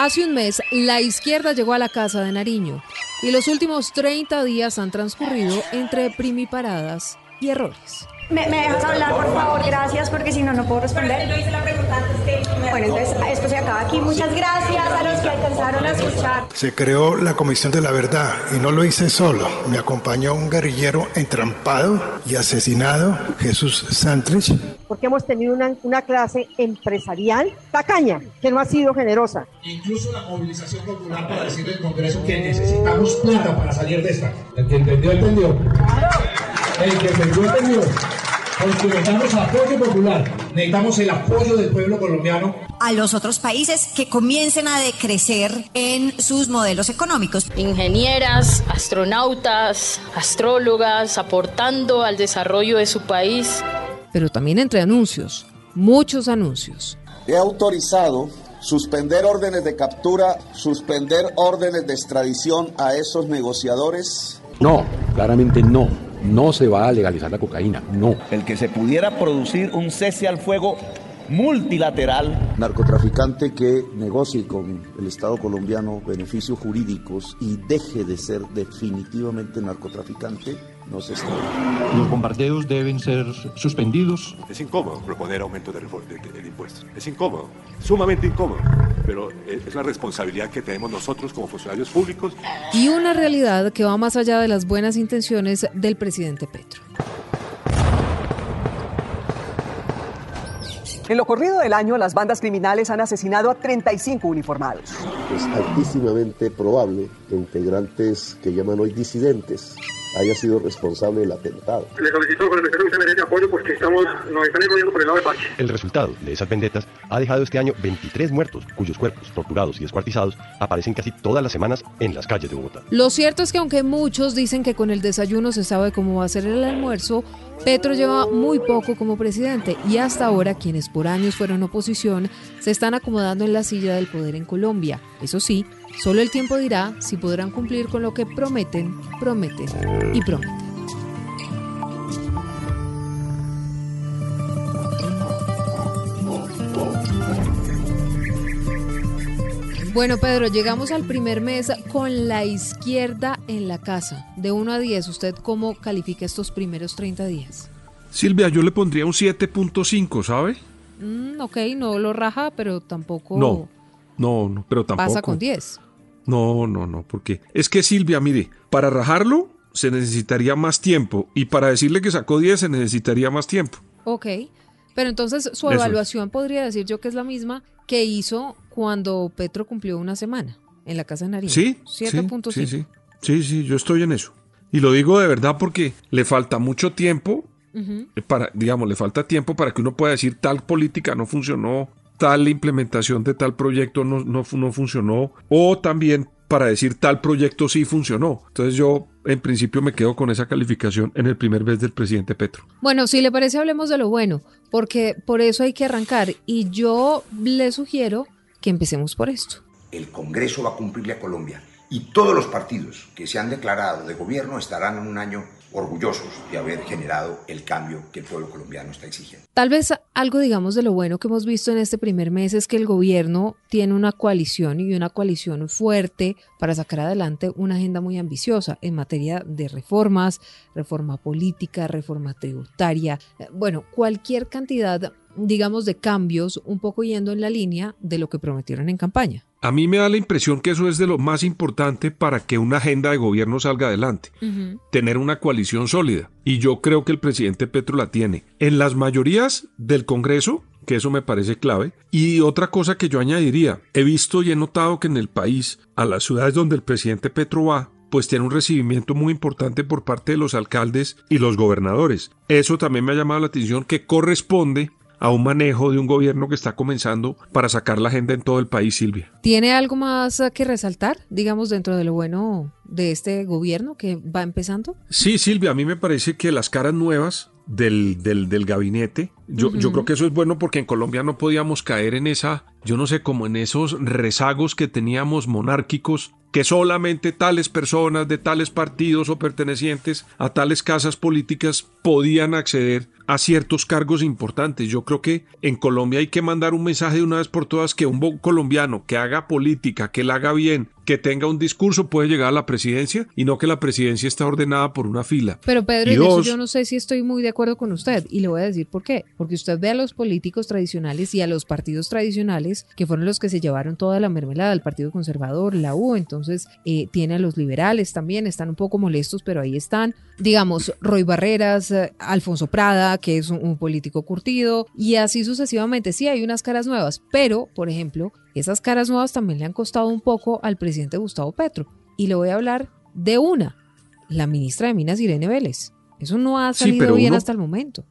Hace un mes, la izquierda llegó a la Casa de Nariño y los últimos 30 días han transcurrido entre primiparadas y errores. ¿Me, dejas hablar, por favor? Gracias, porque si no, no puedo responder. Bueno, entonces esto se acaba aquí. Muchas gracias a los que alcanzaron a escuchar. Se creó la Comisión de la Verdad y no lo hice solo. Me acompañó un guerrillero entrampado y asesinado, Jesús Santrich. Porque hemos tenido una, una clase empresarial tacaña, que no ha sido generosa. Incluso la movilización popular para decirle al Congreso que necesitamos plata para salir de esta. El que entendió, entendió. El que entendió, entendió. Necesitamos apoyo popular, necesitamos el apoyo del pueblo colombiano. A los otros países que comiencen a decrecer en sus modelos económicos. Ingenieras, astronautas, astrólogas, aportando al desarrollo de su país. Pero también entre anuncios, muchos anuncios. He autorizado suspender órdenes de captura, suspender órdenes de extradición a esos negociadores. No, claramente no no se va a legalizar la cocaína, no. El que se pudiera producir un cese al fuego multilateral. Narcotraficante que negocie con el Estado colombiano beneficios jurídicos y deje de ser definitivamente narcotraficante, no se está. Los bombardeos deben ser suspendidos. Es incómodo proponer aumento de, de, de impuestos. Es incómodo, sumamente incómodo, es la responsabilidad que tenemos nosotros como funcionarios públicos. Y una realidad que va más allá de las buenas intenciones del presidente Petro. En lo corrido del año, las bandas criminales han asesinado a 35 uniformados. Es altísimamente probable que integrantes que llaman hoy disidentes haya sido responsable del atentado. Le solicito con el merece apoyo porque estamos, nos están enrollando por el lado de Pache. El resultado de esas vendetas ha dejado este año 23 muertos, cuyos cuerpos, torturados y descuartizados, aparecen casi todas las semanas en las calles de Bogotá. Lo cierto es que aunque muchos dicen que con el desayuno se sabe cómo va a ser el almuerzo, Petro lleva muy poco como presidente y hasta ahora quienes por años fueron oposición se están acomodando en la silla del poder en Colombia. Eso sí, solo el tiempo dirá si podrán cumplir con lo que prometen, prometen y prometen. Bueno, Pedro, llegamos al primer mes con la izquierda en la casa. De 1 a 10, ¿usted cómo califica estos primeros 30 días? Silvia, yo le pondría un 7.5, ¿sabe? Mm, ok, no lo raja, pero tampoco... No, no, no, pero tampoco... Pasa con 10. No, no, no, porque es que Silvia, mire, para rajarlo se necesitaría más tiempo y para decirle que sacó 10 se necesitaría más tiempo. Ok, pero entonces su evaluación podría decir yo que es la misma que hizo cuando Petro cumplió una semana en la Casa de Nariño. Sí, 7.5. Sí, sí, sí, sí, yo estoy en eso. Y lo digo de verdad porque le falta mucho tiempo para, digamos, le falta tiempo para que uno pueda decir tal política no funcionó, tal implementación de tal proyecto no, no, no funcionó, o también para decir tal proyecto sí funcionó. Entonces yo en principio me quedo con esa calificación en el primer mes del presidente Petro. Bueno, si le parece hablemos de lo bueno, porque por eso hay que arrancar y yo le sugiero que empecemos por esto. El Congreso va a cumplirle a Colombia y todos los partidos que se han declarado de gobierno estarán en un año orgullosos de haber generado el cambio que el pueblo colombiano está exigiendo. Tal vez algo, digamos, de lo bueno que hemos visto en este primer mes es que el gobierno tiene una coalición y una coalición fuerte para sacar adelante una agenda muy ambiciosa en materia de reformas, reforma política, reforma tributaria, bueno, cualquier cantidad, digamos, de cambios un poco yendo en la línea de lo que prometieron en campaña. A mí me da la impresión que eso es de lo más importante para que una agenda de gobierno salga adelante. Tener una coalición sólida. Y yo creo que el presidente Petro la tiene. En las mayorías del Congreso, que eso me parece clave. Y otra cosa que yo añadiría, he visto y he notado que en el país, a las ciudades donde el presidente Petro va, pues tiene un recibimiento muy importante por parte de los alcaldes y los gobernadores. Eso también me ha llamado la atención que corresponde a un manejo de un gobierno que está comenzando para sacar la agenda en todo el país, Silvia. ¿Tiene algo más que resaltar, digamos, dentro de lo bueno de este gobierno que va empezando? Sí, Silvia, a mí me parece que las caras nuevas del, del, del gabinete, yo, yo creo que eso es bueno porque en Colombia no podíamos caer en esa, yo no sé, como en esos rezagos que teníamos monárquicos que solamente tales personas de tales partidos o pertenecientes a tales casas políticas podían acceder a ciertos cargos importantes. Yo creo que en Colombia hay que mandar un mensaje de una vez por todas que un colombiano que haga política, que la haga bien, que tenga un discurso puede llegar a la presidencia y no que la presidencia está ordenada por una fila. Pero Pedro, yo no sé si estoy muy de acuerdo con usted y le voy a decir por qué. Porque usted ve a los políticos tradicionales y a los partidos tradicionales que fueron los que se llevaron toda la mermelada, el Partido Conservador, la U, entonces eh, tiene a los liberales también, están un poco molestos, pero ahí están. Digamos, Roy Barreras, eh, Alfonso Prada, que es un, político curtido, y así sucesivamente. Sí, hay unas caras nuevas, pero, por ejemplo, esas caras nuevas también le han costado un poco al presidente Gustavo Petro. Y le voy a hablar de una, la ministra de Minas, Irene Vélez. Eso no ha salido bien hasta el momento.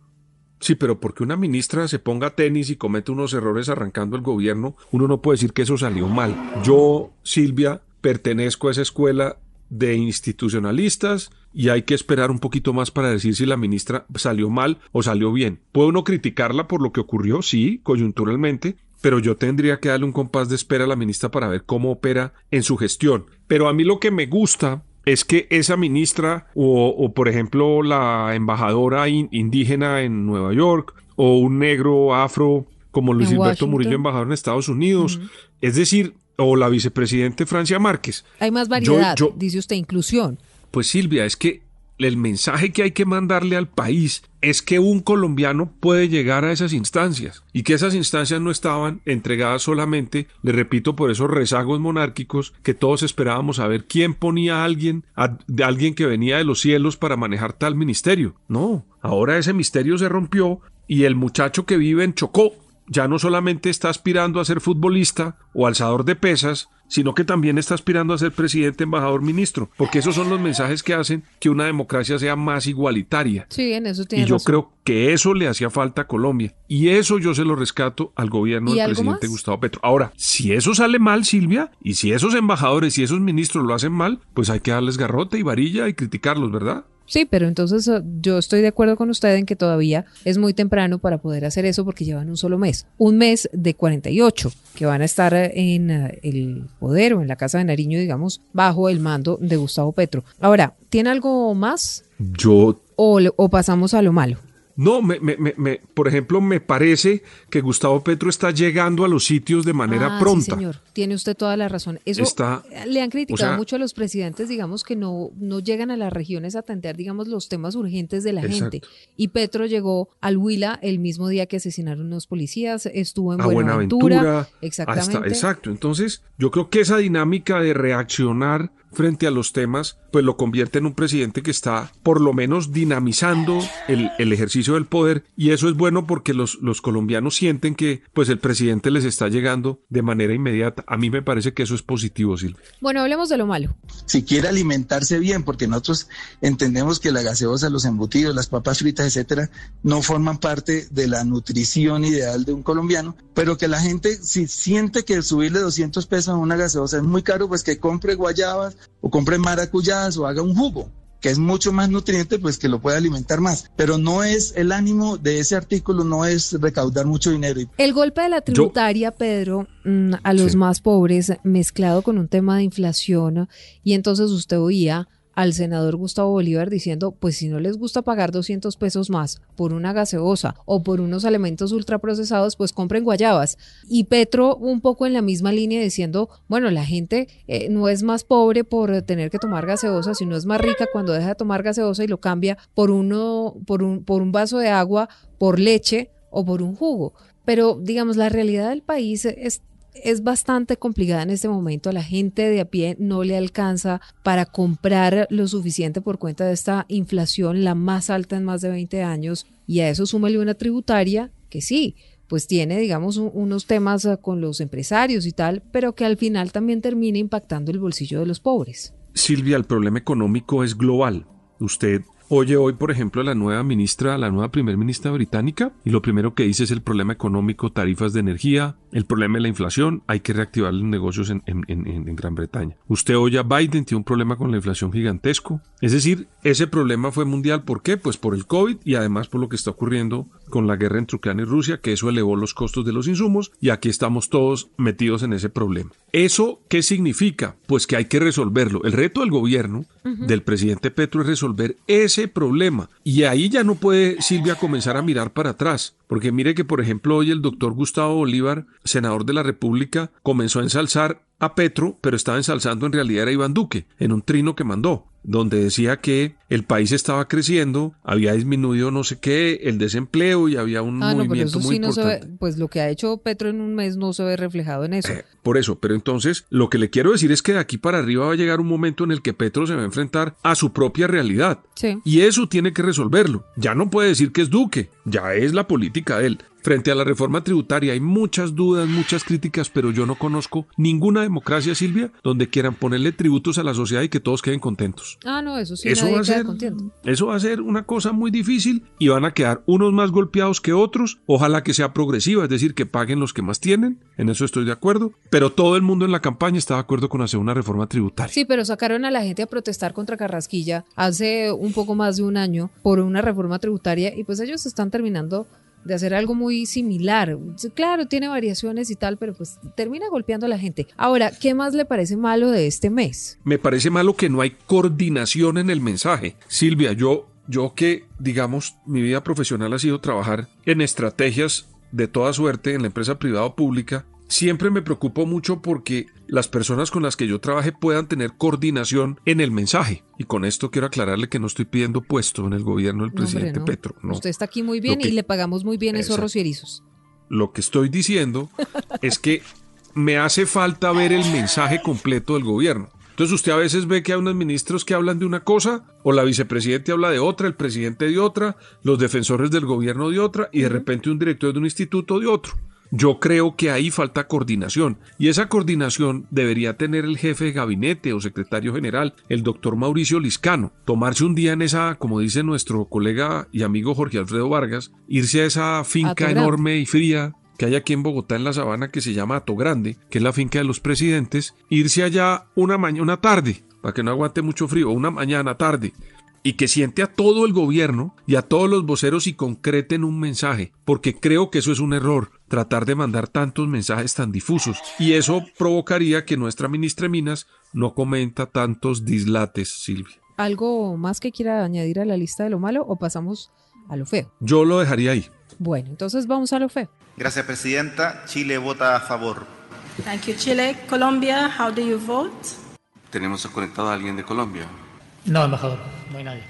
Sí, pero porque una ministra se ponga tenis y comete unos errores arrancando el gobierno, uno no puede decir que eso salió mal. Yo, Silvia, pertenezco a esa escuela de institucionalistas y hay que esperar un poquito más para decir si la ministra salió mal o salió bien. ¿Puede uno criticarla por lo que ocurrió? Sí, coyunturalmente, pero yo tendría que darle un compás de espera a la ministra para ver cómo opera en su gestión. Pero a mí lo que me gusta es que esa ministra o, por ejemplo la embajadora indígena en Nueva York o un negro afro como Luis Alberto Murillo embajador en Estados Unidos, es decir, o la vicepresidente Francia Márquez. Hay más variedad, dice usted, inclusión. Pues Silvia, es que el mensaje que hay que mandarle al país es que un colombiano puede llegar a esas instancias y que esas instancias no estaban entregadas solamente, le repito, por esos rezagos monárquicos que todos esperábamos saber quién ponía a alguien, a, alguien que venía de los cielos para manejar tal ministerio. No, ahora ese misterio se rompió y el muchacho que vive en Chocó ya no solamente está aspirando a ser futbolista o alzador de pesas, sino que también está aspirando a ser presidente, embajador, ministro, porque esos son los mensajes que hacen que una democracia sea más igualitaria. Sí, en eso tiene Y yo creo que eso le hacía falta a Colombia. Y eso yo se lo rescato al gobierno del presidente Gustavo Petro. Ahora, si eso sale mal, Silvia, y si esos embajadores y esos ministros lo hacen mal, pues hay que darles garrote y varilla y criticarlos, ¿verdad? Sí, pero entonces eh, yo estoy de acuerdo con usted en que todavía es muy temprano para poder hacer eso porque llevan un solo mes. Un mes de 48 que van a estar eh, en eh, el poder o en la Casa de Nariño, digamos, bajo el mando de Gustavo Petro. Ahora, ¿tiene algo más? Yo... O, o pasamos a lo malo. No, me, me, me, por ejemplo, me parece que Gustavo Petro está llegando a los sitios de manera ah, pronta. Sí, señor, tiene usted toda la razón. Eso está, le han criticado mucho a los presidentes, digamos, que no, no llegan a las regiones a atender, digamos, los temas urgentes de la gente. Y Petro llegó al Huila el mismo día que asesinaron a unos policías, estuvo en Buenaventura. exactamente. exacto. Entonces, yo creo que esa dinámica de reaccionar frente a los temas, pues lo convierte en un presidente que está por lo menos dinamizando el, el ejercicio del poder y eso es bueno porque los, los, colombianos sienten que pues el presidente les está llegando de manera inmediata. A mí me parece que eso es positivo, Silvia. Bueno, hablemos de lo malo. Si quiere alimentarse bien, porque nosotros entendemos que la gaseosa, los embutidos, las papas fritas, etcétera, no forman parte de la nutrición ideal de un colombiano, pero que la gente si siente que subirle 200 pesos a una gaseosa es muy caro, pues que compre guayabas o compre maracuyás o haga un jugo que es mucho más nutriente, pues que lo puede alimentar más. Pero no es el ánimo de ese artículo, no es recaudar mucho dinero. El golpe de la tributaria, Pedro, mm, a los más pobres, mezclado con un tema de inflación, y entonces usted oía al senador Gustavo Bolívar diciendo, pues si no les gusta pagar 200 pesos más por una gaseosa o por unos alimentos ultraprocesados, pues compren guayabas. Y Petro un poco en la misma línea diciendo, bueno, la gente eh, no es más pobre por tener que tomar gaseosa, sino es más rica cuando deja de tomar gaseosa y lo cambia por uno, por un, por un vaso de agua, por leche o por un jugo. Pero digamos, la realidad del país es es bastante complicada en este momento. A la gente de a pie no le alcanza para comprar lo suficiente por cuenta de esta inflación, la más alta en más de 20 años. Y a eso súmale una tributaria que sí, pues tiene, digamos, unos temas ah, con los empresarios y tal, pero que al final también termina impactando el bolsillo de los pobres. Silvia, el problema económico es global. Usted oye hoy, por ejemplo, a la nueva ministra, la nueva primer ministra británica, y lo primero que dice es el problema económico, tarifas de energía, el problema de la inflación, hay que reactivar los negocios en, Gran Bretaña. Usted oye a Biden, tiene un problema con la inflación gigantesco. Es decir, ese problema fue mundial. ¿Por qué? Pues por el COVID y además por lo que está ocurriendo con la guerra entre Ucrania y Rusia, que eso elevó los costos de los insumos y aquí estamos todos metidos en ese problema. ¿Eso qué significa? Pues que hay que resolverlo. El reto del gobierno, del presidente Petro, es resolver ese problema. Y ahí ya no puede Silvia comenzar a mirar para atrás. Porque mire que, por ejemplo, hoy el doctor Gustavo Bolívar, senador de la República, comenzó a ensalzar a Petro, pero estaba ensalzando en realidad a Iván Duque, en un trino que mandó donde decía que el país estaba creciendo, había disminuido no sé qué, el desempleo y había un ah, movimiento no, muy sí no importante. se ve, pues lo que ha hecho Petro en un mes no se ve reflejado en eso. Eh, por eso, pero entonces lo que le quiero decir es que de aquí para arriba va a llegar un momento en el que Petro se va a enfrentar a su propia realidad. Sí. Y eso tiene que resolverlo. Ya no puede decir que es Duque, ya es la política de él. Frente a la reforma tributaria hay muchas dudas, muchas críticas, pero yo no conozco ninguna democracia, Silvia, donde quieran ponerle tributos a la sociedad y que todos queden contentos. Ah, no, eso sí, Eso nadie va, a ser, contento. eso va a ser una cosa muy difícil y van a quedar unos más golpeados que otros. Ojalá que sea progresiva, es decir, que paguen los que más tienen. En eso estoy de acuerdo. Pero todo el mundo en la campaña está de acuerdo con hacer una reforma tributaria. Sí, pero sacaron a la gente a protestar contra Carrasquilla hace un poco más de un año por una reforma tributaria y pues ellos están terminando de hacer algo muy similar. Claro, tiene variaciones y tal, pero pues termina golpeando a la gente. Ahora, ¿qué más le parece malo de este mes? Me parece malo que no hay coordinación en el mensaje. Silvia, yo, yo que, digamos, mi vida profesional ha sido trabajar en estrategias de toda suerte en la empresa privada o pública, siempre me preocupo mucho porque las personas con las que yo trabaje puedan tener coordinación en el mensaje. Y con esto quiero aclararle que no estoy pidiendo puesto en el gobierno del No, hombre, presidente no. Petro. No. Usted está aquí muy bien que- y le pagamos muy bien esos rocierizos. Lo que estoy diciendo es que me hace falta ver el mensaje completo del gobierno. Entonces usted a veces ve que hay unos ministros que hablan de una cosa, o la vicepresidente habla de otra, el presidente de otra, los defensores del gobierno de otra, y de repente un director de un instituto de otro. Yo creo que ahí falta coordinación y esa coordinación debería tener el jefe de gabinete o secretario general, el doctor Mauricio Liscano. Tomarse un día en esa, como dice nuestro colega y amigo Jorge Alfredo Vargas, irse a esa finca enorme y fría que hay aquí en Bogotá en la sabana que se llama Ato Grande, que es la finca de los presidentes, irse allá una mañana, una tarde, para que no aguante mucho frío, una mañana tarde, y que siente a todo el gobierno y a todos los voceros y concreten un mensaje, porque creo que eso es un error, tratar de mandar tantos mensajes tan difusos, y eso provocaría que nuestra ministra de Minas no comenta tantos dislates, Silvia. ¿Algo más que quiera añadir a la lista de lo malo o pasamos a lo feo? Yo lo dejaría ahí. Bueno, entonces vamos a lo feo. Gracias, Presidenta. Chile vota a favor. Thank you, Chile. Colombia, how do you vote? Tenemos conectado a alguien de Colombia. No, embajador, no hay nadie.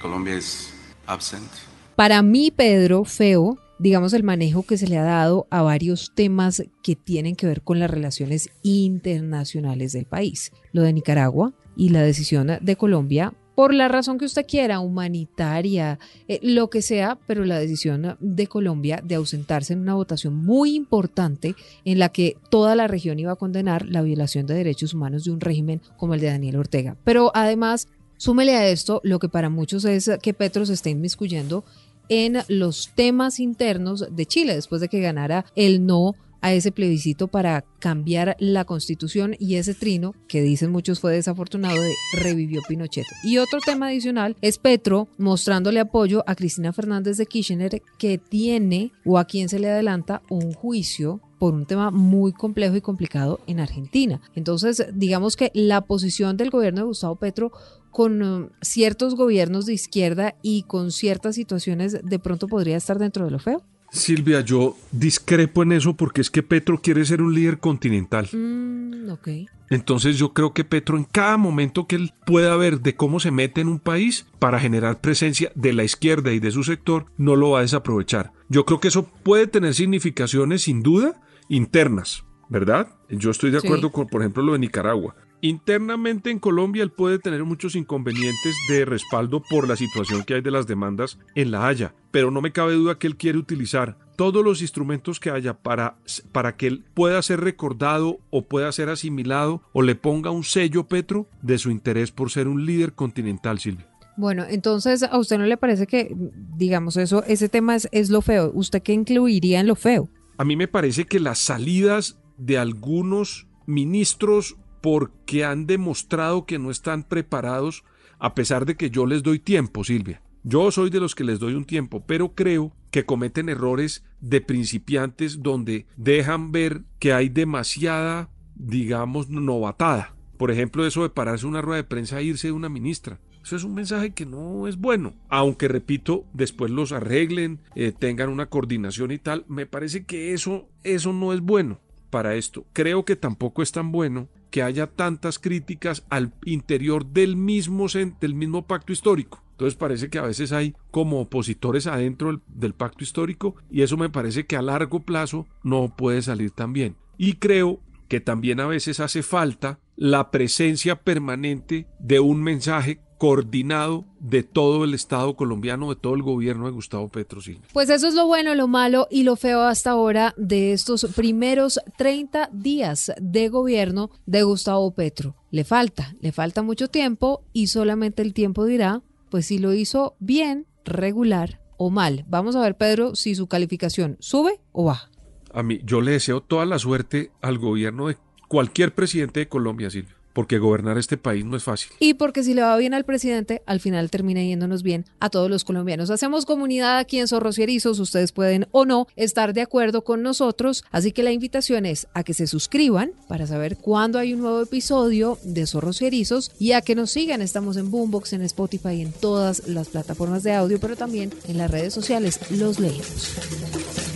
Colombia es absent. Para mí, Pedro, feo, digamos, el manejo que se le ha dado a varios temas que tienen que ver con las relaciones internacionales del país. Lo de Nicaragua y la decisión de Colombia, por la razón que usted quiera, humanitaria, eh, lo que sea, pero la decisión de Colombia de ausentarse en una votación muy importante en la que toda la región iba a condenar la violación de derechos humanos de un régimen como el de Daniel Ortega. Pero además, súmele a esto lo que para muchos es que Petro se está inmiscuyendo en los temas internos de Chile después de que ganara el no a ese plebiscito para cambiar la constitución y ese trino, que dicen muchos fue desafortunado, de revivió Pinochet. Y otro tema adicional es Petro mostrándole apoyo a Cristina Fernández de Kirchner, que tiene o a quien se le adelanta un juicio por un tema muy complejo y complicado en Argentina. Entonces, digamos que la posición del gobierno de Gustavo Petro con um, ciertos gobiernos de izquierda y con ciertas situaciones de pronto podría estar dentro de lo feo. Silvia, yo discrepo en eso porque es que Petro quiere ser un líder continental. Mm, ok. Entonces yo creo que Petro en cada momento que él pueda ver de cómo se mete en un país para generar presencia de la izquierda y de su sector, no lo va a desaprovechar. Yo creo que eso puede tener significaciones sin duda internas, ¿verdad? Yo estoy de Sí. acuerdo con, por ejemplo, lo de Nicaragua. Internamente en Colombia él puede tener muchos inconvenientes de respaldo por la situación que hay de las demandas en La Haya, pero no me cabe duda que él quiere utilizar todos los instrumentos que haya para, para que él pueda ser recordado o pueda ser asimilado o le ponga un sello Petro de su interés por ser un líder continental, Silvia. Bueno, entonces, ¿a usted no le parece que, digamos, eso, ese tema es, es lo feo? ¿Usted qué incluiría en lo feo? A mí me parece que las salidas de algunos ministros porque han demostrado que no están preparados, a pesar de que yo les doy tiempo, Silvia. Yo soy de los que les doy un tiempo, pero creo que cometen errores de principiantes donde dejan ver que hay demasiada, digamos, novatada. Por ejemplo, eso de pararse una rueda de prensa e irse de una ministra. Eso es un mensaje que no es bueno. Aunque, repito, después los arreglen, eh, tengan una coordinación y tal, me parece que eso, eso no es bueno para esto. Creo que tampoco es tan bueno que haya tantas críticas al interior del mismo, del mismo pacto histórico. Entonces parece que a veces hay como opositores adentro del, del, pacto histórico y eso me parece que a largo plazo no puede salir tan bien. Y creo que también a veces hace falta la presencia permanente de un mensaje coordinado de todo el Estado colombiano, de todo el gobierno de Gustavo Petro. Pues eso es lo bueno, lo malo y lo feo hasta ahora de estos primeros 30 días de gobierno de Gustavo Petro. Le falta, le falta mucho tiempo y solamente el tiempo dirá, pues si lo hizo bien, regular o mal. Vamos a ver, Pedro, si su calificación sube o baja. A mí, yo le deseo toda la suerte al gobierno de cualquier presidente de Colombia, Silvia porque gobernar este país no es fácil. Y porque si le va bien al presidente, al final termina yéndonos bien a todos los colombianos. Hacemos comunidad aquí en Zorros y Erizos, ustedes pueden o no estar de acuerdo con nosotros, así que la invitación es a que se suscriban para saber cuándo hay un nuevo episodio de Zorros y Erizos y a que nos sigan. Estamos en Boombox, en Spotify, en todas las plataformas de audio, pero también en las redes sociales. Los leemos.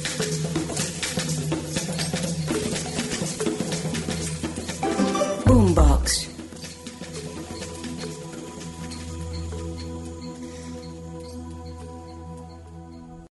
box.